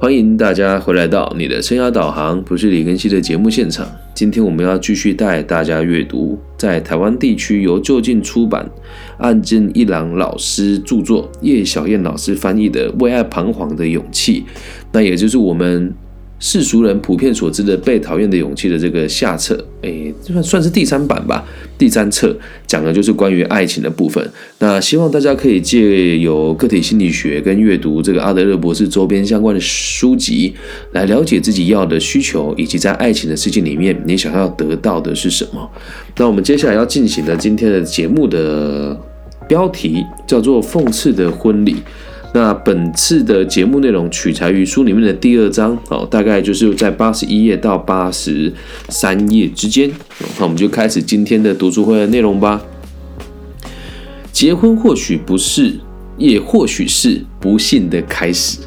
欢迎大家回来到你的生涯导航，不是李根熙的节目现场。今天我们要继续带大家阅读，在台湾地区由就近出版、岸见一郎老师著作、叶小燕老师翻译的《为爱彷徨的勇气》，那也就是我们。世俗人普遍所知的被讨厌的勇气的这个下册，诶，算算是第三版吧。第三册讲的就是关于爱情的部分。那希望大家可以借由个体心理学跟阅读这个阿德勒博士周边相关的书籍，来了解自己要的需求，以及在爱情的世界里面你想要得到的是什么。那我们接下来要进行的今天的节目的标题叫做《讽刺的婚礼》。那本次的节目内容取材于书里面的第二章，哦，大概就是在八十一页到八十三页之间。那我们就开始今天的读书会的内容吧。结婚或许不是，也或许是不幸的开始。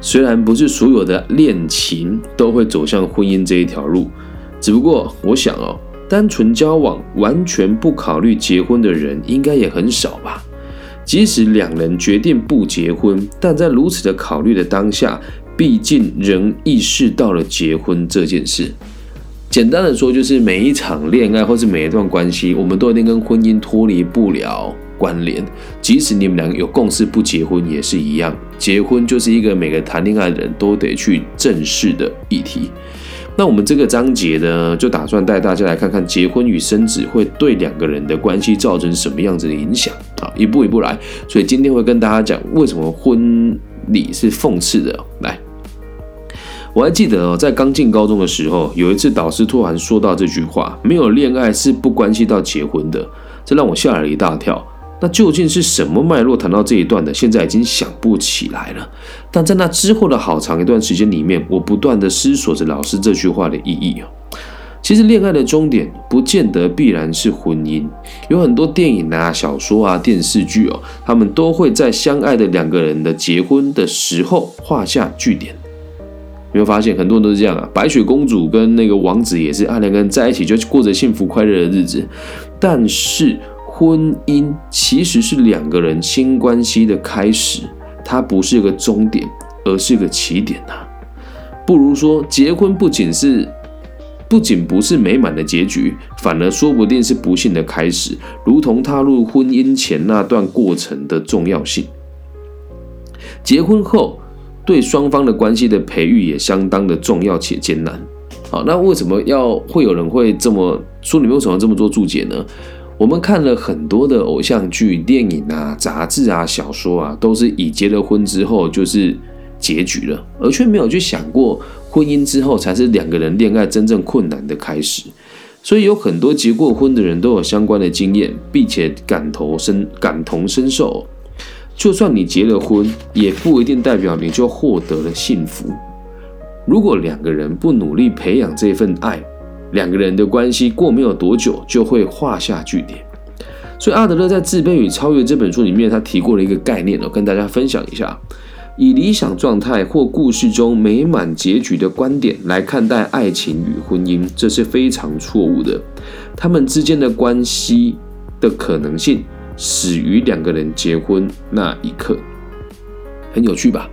虽然不是所有的恋情都会走向婚姻这一条路，只不过我想哦，单纯交往完全不考虑结婚的人，应该也很少吧。即使两人决定不结婚，但在如此的考虑的当下，毕竟仍意识到了结婚这件事。简单的说，就是每一场恋爱或是每一段关系，我们都一定跟婚姻脱离不了关联。即使你们两个有共识不结婚，也是一样。结婚就是一个每个谈恋爱的人都得去正视的议题。那我们这个章节呢，就打算带大家来看看结婚与生子会对两个人的关系造成什么样子的影响啊，一步一步来。所以今天会跟大家讲为什么婚礼是讽刺的。来，我还记得哦，在刚进高中的时候，有一次导师突然说到这句话：“没有恋爱是不关系到结婚的。”这让我吓了一大跳。那究竟是什么脉络谈到这一段的？现在已经想不起来了。但在那之后的好长一段时间里面，我不断的思索着老师这句话的意义啊。其实恋爱的终点不见得必然是婚姻，有很多电影啊、小说啊、电视剧哦，他们都会在相爱的两个人的结婚的时候画下句点。有没有发现很多人都是这样啊？白雪公主跟那个王子也是爱两个人在一起就过着幸福快乐的日子，但是。婚姻其实是两个人新关系的开始，它不是一个终点，而是一个起点呐。不如说，结婚不仅是，不仅不是美满的结局，反而说不定是不幸的开始，如同踏入婚姻前那段过程的重要性。结婚后，对双方的关系的培育也相当的重要且艰难。好，那为什么要会有人会这么说？你为什么这么做注解呢？我们看了很多的偶像剧、电影啊、杂志啊、小说啊，都是以结了婚之后就是结局了，而却没有去想过婚姻之后才是两个人恋爱真正困难的开始。所以有很多结过婚的人都有相关的经验，并且感同身感同身受。就算你结了婚，也不一定代表你就获得了幸福。如果两个人不努力培养这份爱，两个人的关系过没有多久就会画下句点，所以阿德勒在《自卑与超越》这本书里面，他提过了一个概念哦，跟大家分享一下：以理想状态或故事中美满结局的观点来看待爱情与婚姻，这是非常错误的。他们之间的关系的可能性始于两个人结婚那一刻，很有趣吧？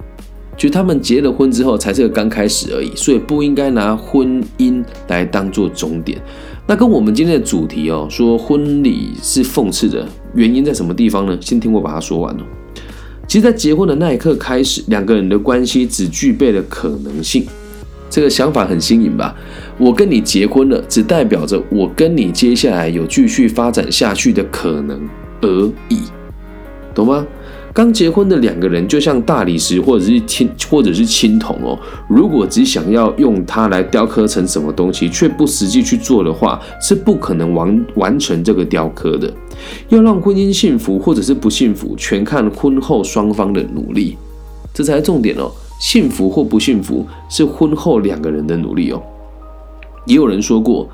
就他们结了婚之后才是个刚开始而已，所以不应该拿婚姻来当做终点。那跟我们今天的主题哦，说婚礼是讽刺的原因在什么地方呢？先听我把它说完哦。其实，在结婚的那一刻开始，两个人的关系只具备了可能性。这个想法很新颖吧？我跟你结婚了，只代表着我跟你接下来有继续发展下去的可能而已，懂吗？刚结婚的两个人就像大理石或者是青或者是青铜哦，如果只想要用它来雕刻成什么东西，却不实际去做的话，是不可能完完成这个雕刻的。要让婚姻幸福或者是不幸福，全看婚后双方的努力，这才是重点哦。幸福或不幸福是婚后两个人的努力哦。也有人说过，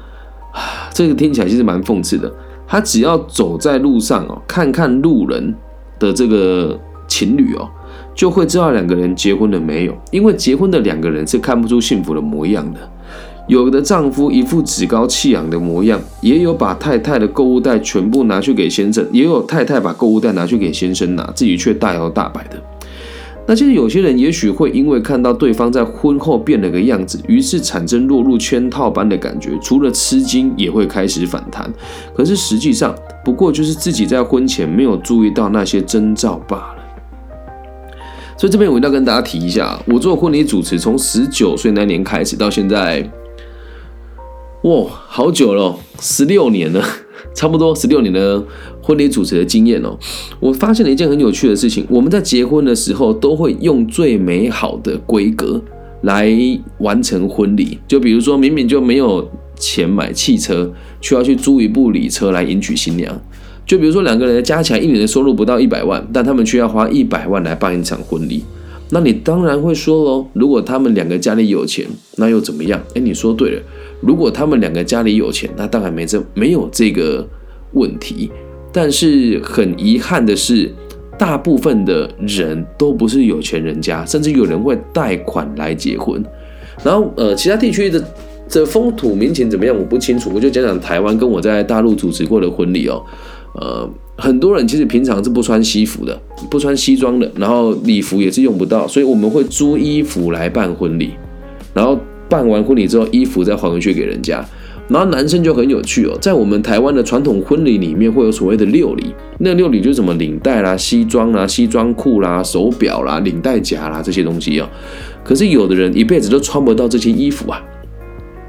啊，这个听起来其实蛮讽刺的。他只要走在路上哦，看看路人。的这个情侣哦，就会知道两个人结婚了没有，因为结婚的两个人是看不出幸福的模样的。有的丈夫一副趾高气扬的模样，也有把太太的购物袋全部拿去给先生，也有太太把购物袋拿去给先生拿，自己却大摇大摆的。那其实有些人也许会因为看到对方在婚后变了个样子，于是产生落入圈套般的感觉，除了吃惊，也会开始反弹。可是实际上，不过就是自己在婚前没有注意到那些征兆罢了。所以这边我一定要跟大家提一下，我做婚礼主持从十九岁那年开始到现在，哇，好久了，十六年了。差不多十六年的婚礼主持的经验哦，我发现了一件很有趣的事情。我们在结婚的时候都会用最美好的规格来完成婚礼，就比如说明明就没有钱买汽车，却要去租一部礼车来迎娶新娘；就比如说两个人加起来一年的收入不到一百万，但他们却要花一百万来办一场婚礼。那你当然会说喽，如果他们两个家里有钱，那又怎么样？哎，你说对了。如果他们两个家里有钱，那当然没这没有这个问题。但是很遗憾的是，大部分的人都不是有钱人家，甚至有人会贷款来结婚。然后呃，其他地区的这风土民情怎么样，我不清楚。我就讲讲台湾跟我在大陆主持过的婚礼哦。呃，很多人其实平常是不穿西服的，不穿西装的，然后礼服也是用不到，所以我们会租衣服来办婚礼，然后。办完婚礼之后，衣服再还回去给人家。然后男生就很有趣哦，在我们台湾的传统婚礼里面，会有所谓的六礼。那六礼就是什么领带啦、西装啦、西装裤啦、手表啦、领带夹啦这些东西哦。可是有的人一辈子都穿不到这些衣服啊。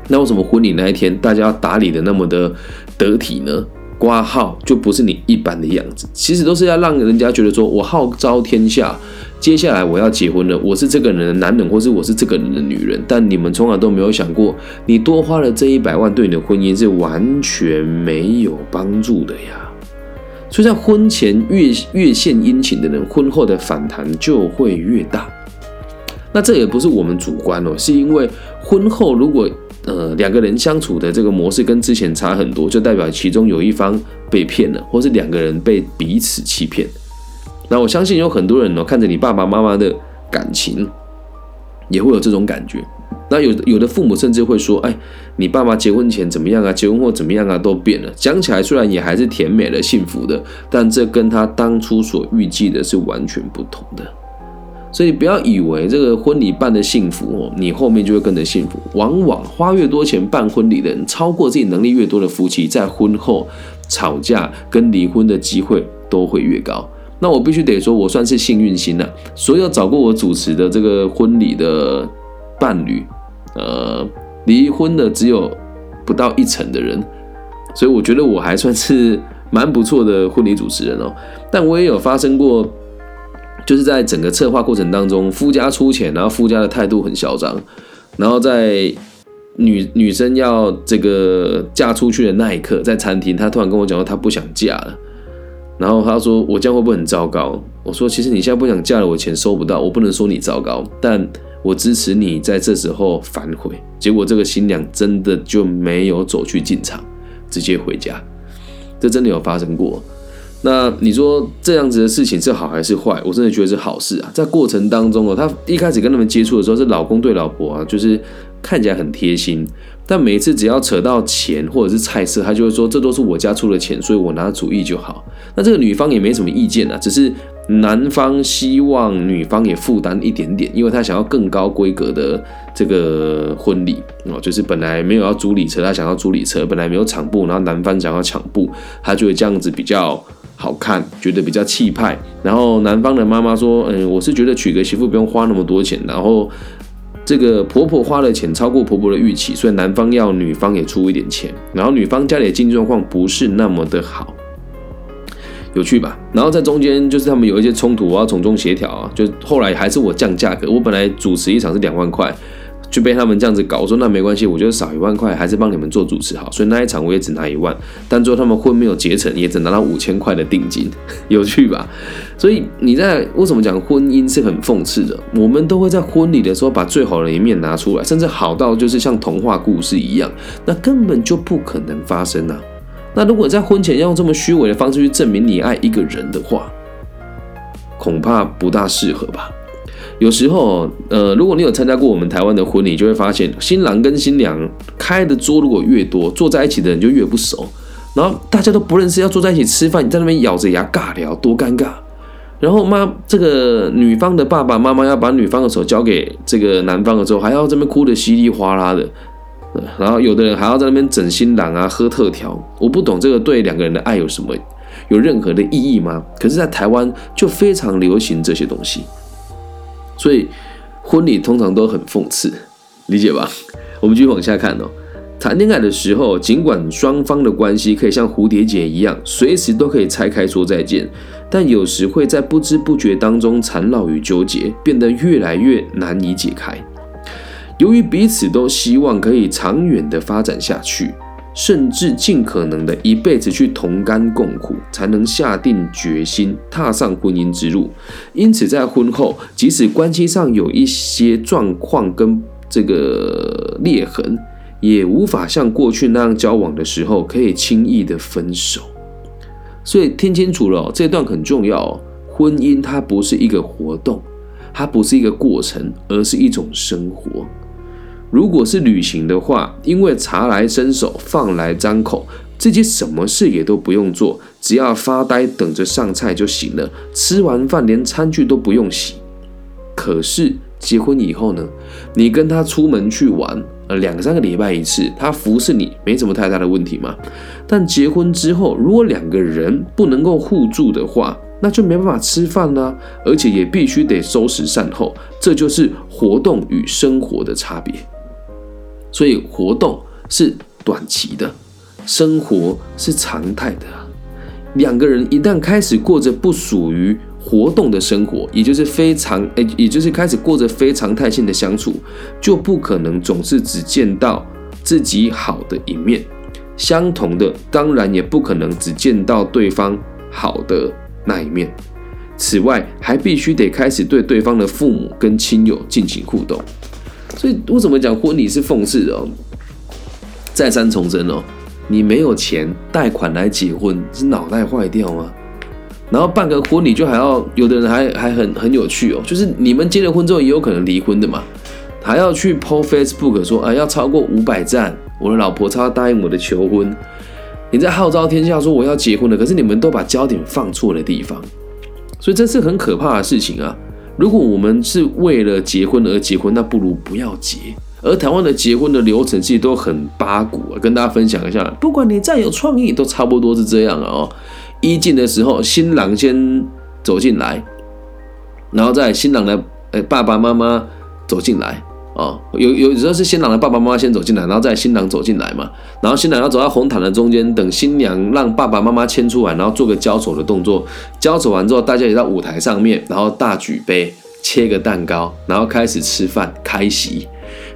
那为什么婚礼那一天大家要打理的那么的得体呢？挂号就不是你一般的样子，其实都是要让人家觉得说我号召天下。接下来我要结婚了，我是这个人的男人，或是我是这个人的女人，但你们从来都没有想过，你多花了这一百万，对你的婚姻是完全没有帮助的呀。所以在婚前越越献殷勤的人，婚后的反弹就会越大。那这也不是我们主观哦，是因为婚后如果呃两个人相处的这个模式跟之前差很多，就代表其中有一方被骗了，或是两个人被彼此欺骗。那我相信有很多人哦，看着你爸爸妈妈的感情，也会有这种感觉。那有有的父母甚至会说：“哎，你爸爸结婚前怎么样啊？结婚后怎么样啊？都变了。”讲起来虽然也还是甜美的、幸福的，但这跟他当初所预计的是完全不同的。所以不要以为这个婚礼办的幸福哦，你后面就会跟着幸福。往往花越多钱办婚礼的人，超过自己能力越多的夫妻，在婚后吵架跟离婚的机会都会越高。那我必须得说，我算是幸运星了。所有找过我主持的这个婚礼的伴侣，呃，离婚的只有不到一成的人，所以我觉得我还算是蛮不错的婚礼主持人哦。但我也有发生过，就是在整个策划过程当中，夫家出钱，然后夫家的态度很嚣张，然后在女女生要这个嫁出去的那一刻，在餐厅，她突然跟我讲说，她不想嫁了。然后他说：“我这样会不会很糟糕？”我说：“其实你现在不想嫁了，我钱收不到，我不能说你糟糕，但我支持你在这时候反悔。”结果这个新娘真的就没有走去进场，直接回家。这真的有发生过。那你说这样子的事情是好还是坏？我真的觉得是好事啊。在过程当中哦，他一开始跟他们接触的时候是老公对老婆啊，就是看起来很贴心。但每次只要扯到钱或者是菜色，他就会说这都是我家出的钱，所以我拿主意就好。那这个女方也没什么意见啊，只是男方希望女方也负担一点点，因为他想要更高规格的这个婚礼哦，就是本来没有要租礼车，他想要租礼车，本来没有场布，然后男方想要抢布，他就会这样子比较好看，觉得比较气派。然后男方的妈妈说：“嗯，我是觉得娶个媳妇不用花那么多钱。”然后。这个婆婆花的钱超过婆婆的预期，所以男方要女方也出一点钱，然后女方家里的经济状况不是那么的好，有趣吧？然后在中间就是他们有一些冲突，我要从中协调啊，就后来还是我降价格，我本来主持一场是两万块。就被他们这样子搞，我说那没关系，我觉得少一万块还是帮你们做主持好，所以那一场我也只拿一万，但最后他们婚没有结成，也只拿到五千块的定金，有趣吧？所以你在为什么讲婚姻是很讽刺的？我们都会在婚礼的时候把最好的一面拿出来，甚至好到就是像童话故事一样，那根本就不可能发生啊！那如果在婚前要用这么虚伪的方式去证明你爱一个人的话，恐怕不大适合吧？有时候，呃，如果你有参加过我们台湾的婚礼，就会发现新郎跟新娘开的桌如果越多，坐在一起的人就越不熟，然后大家都不认识，要坐在一起吃饭，你在那边咬着牙尬聊，多尴尬。然后妈，这个女方的爸爸妈妈要把女方的手交给这个男方的时候，还要这边哭得稀里哗啦的，然后有的人还要在那边整新郎啊，喝特调。我不懂这个对两个人的爱有什么有任何的意义吗？可是，在台湾就非常流行这些东西，所以婚礼通常都很讽刺，理解吧？我们继续往下看哦。谈恋爱的时候，尽管双方的关系可以像蝴蝶结一样，随时都可以拆开说再见，但有时会在不知不觉当中缠绕与纠结，变得越来越难以解开。由于彼此都希望可以长远的发展下去，甚至尽可能的一辈子去同甘共苦，才能下定决心踏上婚姻之路。因此，在婚后，即使关系上有一些状况跟这个裂痕。也无法像过去那样交往的时候，可以轻易的分手。所以听清楚了，这段很重要。婚姻它不是一个活动，它不是一个过程，而是一种生活。如果是旅行的话，因为茶来伸手，饭来张口，自己什么事也都不用做，只要发呆等着上菜就行了。吃完饭连餐具都不用洗。可是结婚以后呢？你跟他出门去玩。呃，两三个礼拜一次，他服侍你没什么太大的问题嘛。但结婚之后，如果两个人不能够互助的话，那就没办法吃饭啦，而且也必须得收拾善后。这就是活动与生活的差别。所以活动是短期的，生活是常态的。两个人一旦开始过着不属于。活动的生活，也就是非常诶，也就是开始过着非常态性的相处，就不可能总是只见到自己好的一面。相同的，当然也不可能只见到对方好的那一面。此外，还必须得开始对对方的父母跟亲友进行互动。所以，为什么讲婚礼是讽刺的？再三重申哦，你没有钱贷款来结婚，是脑袋坏掉吗？然后办个婚礼就还要有的人还还很很有趣哦，就是你们结了婚之后也有可能离婚的嘛，还要去 po Facebook 说啊要超过五百赞，我的老婆才要答应我的求婚。你在号召天下说我要结婚了，可是你们都把焦点放错了地方，所以这是很可怕的事情啊！如果我们是为了结婚而结婚，那不如不要结。而台湾的结婚的流程其实都很八股啊，跟大家分享一下，不管你再有创意，都差不多是这样哦。一进的时候，新郎先走进来，然后在新郎的呃爸爸妈妈走进来哦，有有时候是新郎的爸爸妈妈先走进来，然后再新郎走进来嘛，然后新郎要走到红毯的中间，等新娘让爸爸妈妈牵出来，然后做个交手的动作，交手完之后，大家也到舞台上面，然后大举杯，切个蛋糕，然后开始吃饭开席。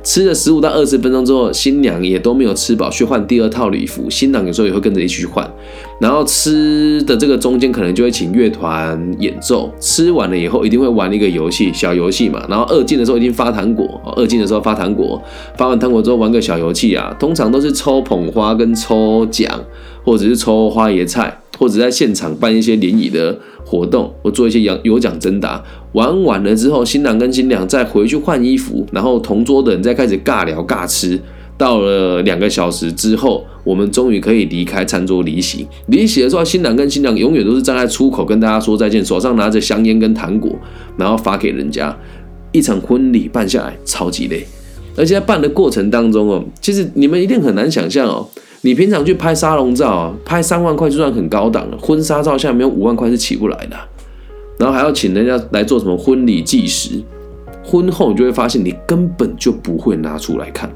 吃了十五到二十分钟之后，新娘也都没有吃饱，去换第二套礼服。新郎有时候也会跟着一起去换。然后吃的这个中间可能就会请乐团演奏。吃完了以后，一定会玩一个游戏，小游戏嘛。然后二进的时候一定发糖果，二进的时候发糖果，发完糖果之后玩个小游戏啊。通常都是抽捧花跟抽奖，或者是抽花椰菜，或者在现场办一些联谊的。活动或做一些有有奖征答，玩完了之后，新郎跟新娘再回去换衣服，然后同桌的人再开始尬聊尬吃。到了两个小时之后，我们终于可以离开餐桌离席。离席的时候，新郎跟新娘永远都是站在出口跟大家说再见，手上拿着香烟跟糖果，然后发给人家。一场婚礼办下来超级累，而且在办的过程当中哦，其实你们一定很难想象哦。你平常去拍沙龙照啊，拍三万块就算很高档了，婚纱照下面有五万块是起不来的。然后还要请人家来做什么婚礼纪实，婚后你就会发现你根本就不会拿出来看。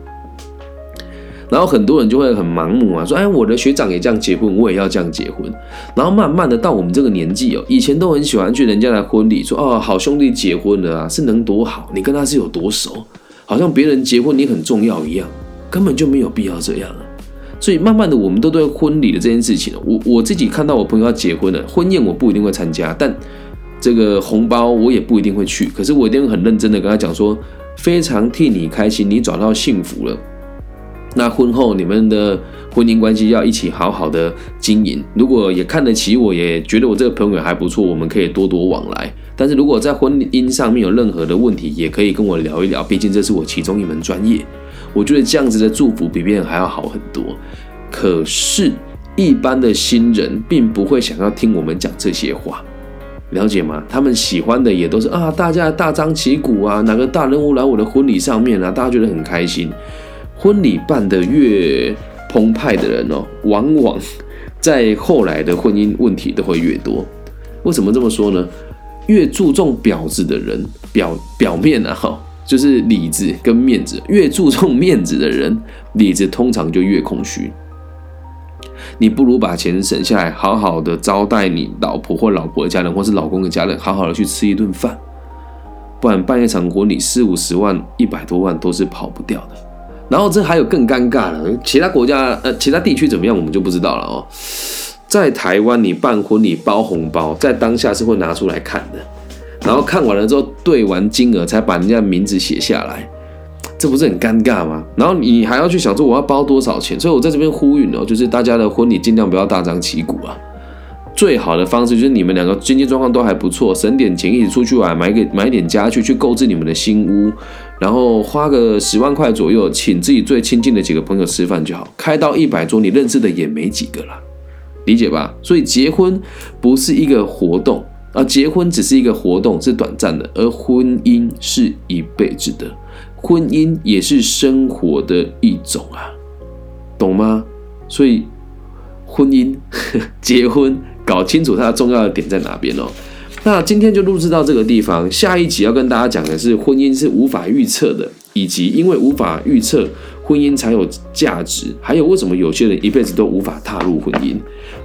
然后很多人就会很盲目啊，说：“哎，我的学长也这样结婚，我也要这样结婚。”然后慢慢的到我们这个年纪哦，以前都很喜欢去人家的婚礼，说：“哦，好兄弟结婚了啊，是能多好？你跟他是有多熟？好像别人结婚你很重要一样，根本就没有必要这样啊。”所以慢慢的，我们都对婚礼的这件事情，我我自己看到我朋友要结婚了，婚宴我不一定会参加，但这个红包我也不一定会去。可是我一定会很认真的跟他讲说，非常替你开心，你找到幸福了。那婚后你们的婚姻关系要一起好好的经营。如果也看得起我，也觉得我这个朋友还不错，我们可以多多往来。但是如果在婚姻上面有任何的问题，也可以跟我聊一聊，毕竟这是我其中一门专业。我觉得这样子的祝福比别人还要好很多，可是，一般的新人并不会想要听我们讲这些话，了解吗？他们喜欢的也都是啊，大家大张旗鼓啊，哪个大人物来我的婚礼上面啊，大家觉得很开心。婚礼办得越澎湃的人哦，往往 在后来的婚姻问题都会越多。为什么这么说呢？越注重表子的人，表表面啊，哈，就是里子跟面子，越注重面子的人，里子通常就越空虚。你不如把钱省下来，好好的招待你老婆或老婆的家人，或是老公的家人，好好的去吃一顿饭。不然办一场婚礼四五十万、一百多万都是跑不掉的。然后这还有更尴尬的，其他国家呃其他地区怎么样，我们就不知道了哦。在台湾，你办婚礼包红包，在当下是会拿出来看的，然后看完了之后对完金额，才把人家名字写下来。这不是很尴尬吗？然后你还要去想说我要包多少钱，所以我在这边呼吁哦，就是大家的婚礼尽量不要大张旗鼓啊。最好的方式就是你们两个经济状况都还不错，省点钱一起出去玩，买个买点家具去购置你们的新屋，然后花个十万块左右，请自己最亲近的几个朋友吃饭就好。开到一百桌，你认识的也没几个了，理解吧？所以结婚不是一个活动而，结婚只是一个活动，是短暂的，而婚姻是一辈子的。婚姻也是生活的一种啊，懂吗？所以婚姻、结婚，搞清楚它的重要的点在哪边哦。那今天就录制到这个地方，下一集要跟大家讲的是婚姻是无法预测的，以及因为无法预测。婚姻才有价值，还有为什么有些人一辈子都无法踏入婚姻？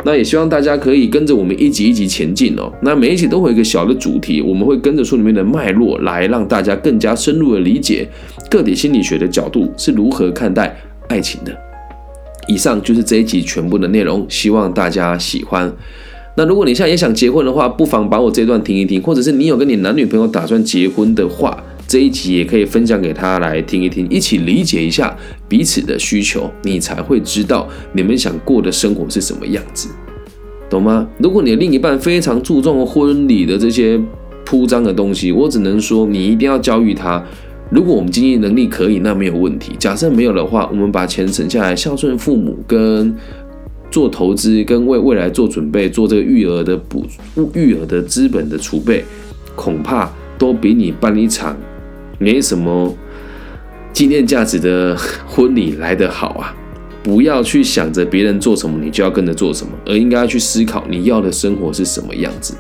那也希望大家可以跟着我们一集一集前进哦。那每一集都会有一个小的主题，我们会跟着书里面的脉络来让大家更加深入的理解个体心理学的角度是如何看待爱情的。以上就是这一集全部的内容，希望大家喜欢。那如果你现在也想结婚的话，不妨把我这段听一听，或者是你有跟你男女朋友打算结婚的话。这一集也可以分享给他来听一听，一起理解一下彼此的需求，你才会知道你们想过的生活是什么样子，懂吗？如果你的另一半非常注重婚礼的这些铺张的东西，我只能说你一定要教育他。如果我们经济能力可以，那没有问题。假设没有的话，我们把钱省下来孝顺父母，跟做投资，跟为未来做准备，做这个育儿的补育儿的资本的储备，恐怕都比你办一场。没什么纪念价值的婚礼来得好啊！不要去想着别人做什么，你就要跟着做什么，而应该去思考你要的生活是什么样子。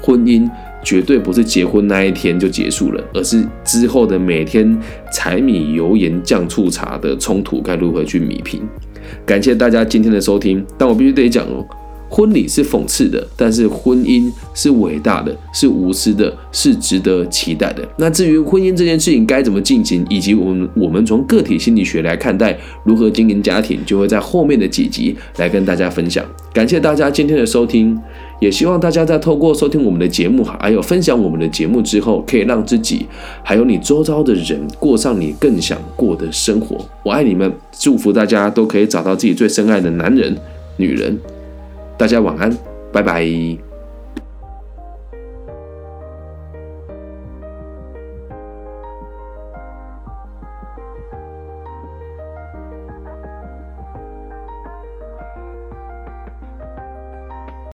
婚姻绝对不是结婚那一天就结束了，而是之后的每天柴米油盐酱醋茶的冲突该如何去弥平。感谢大家今天的收听，但我必须得讲哦。婚礼是讽刺的，但是婚姻是伟大的，是无私的，是值得期待的。那至于婚姻这件事情该怎么进行，以及我们我们从个体心理学来看待如何经营家庭，就会在后面的几集来跟大家分享。感谢大家今天的收听，也希望大家在透过收听我们的节目，还有分享我们的节目之后，可以让自己还有你周遭的人过上你更想过的生活。我爱你们，祝福大家都可以找到自己最深爱的男人、女人。大家晚安，拜拜。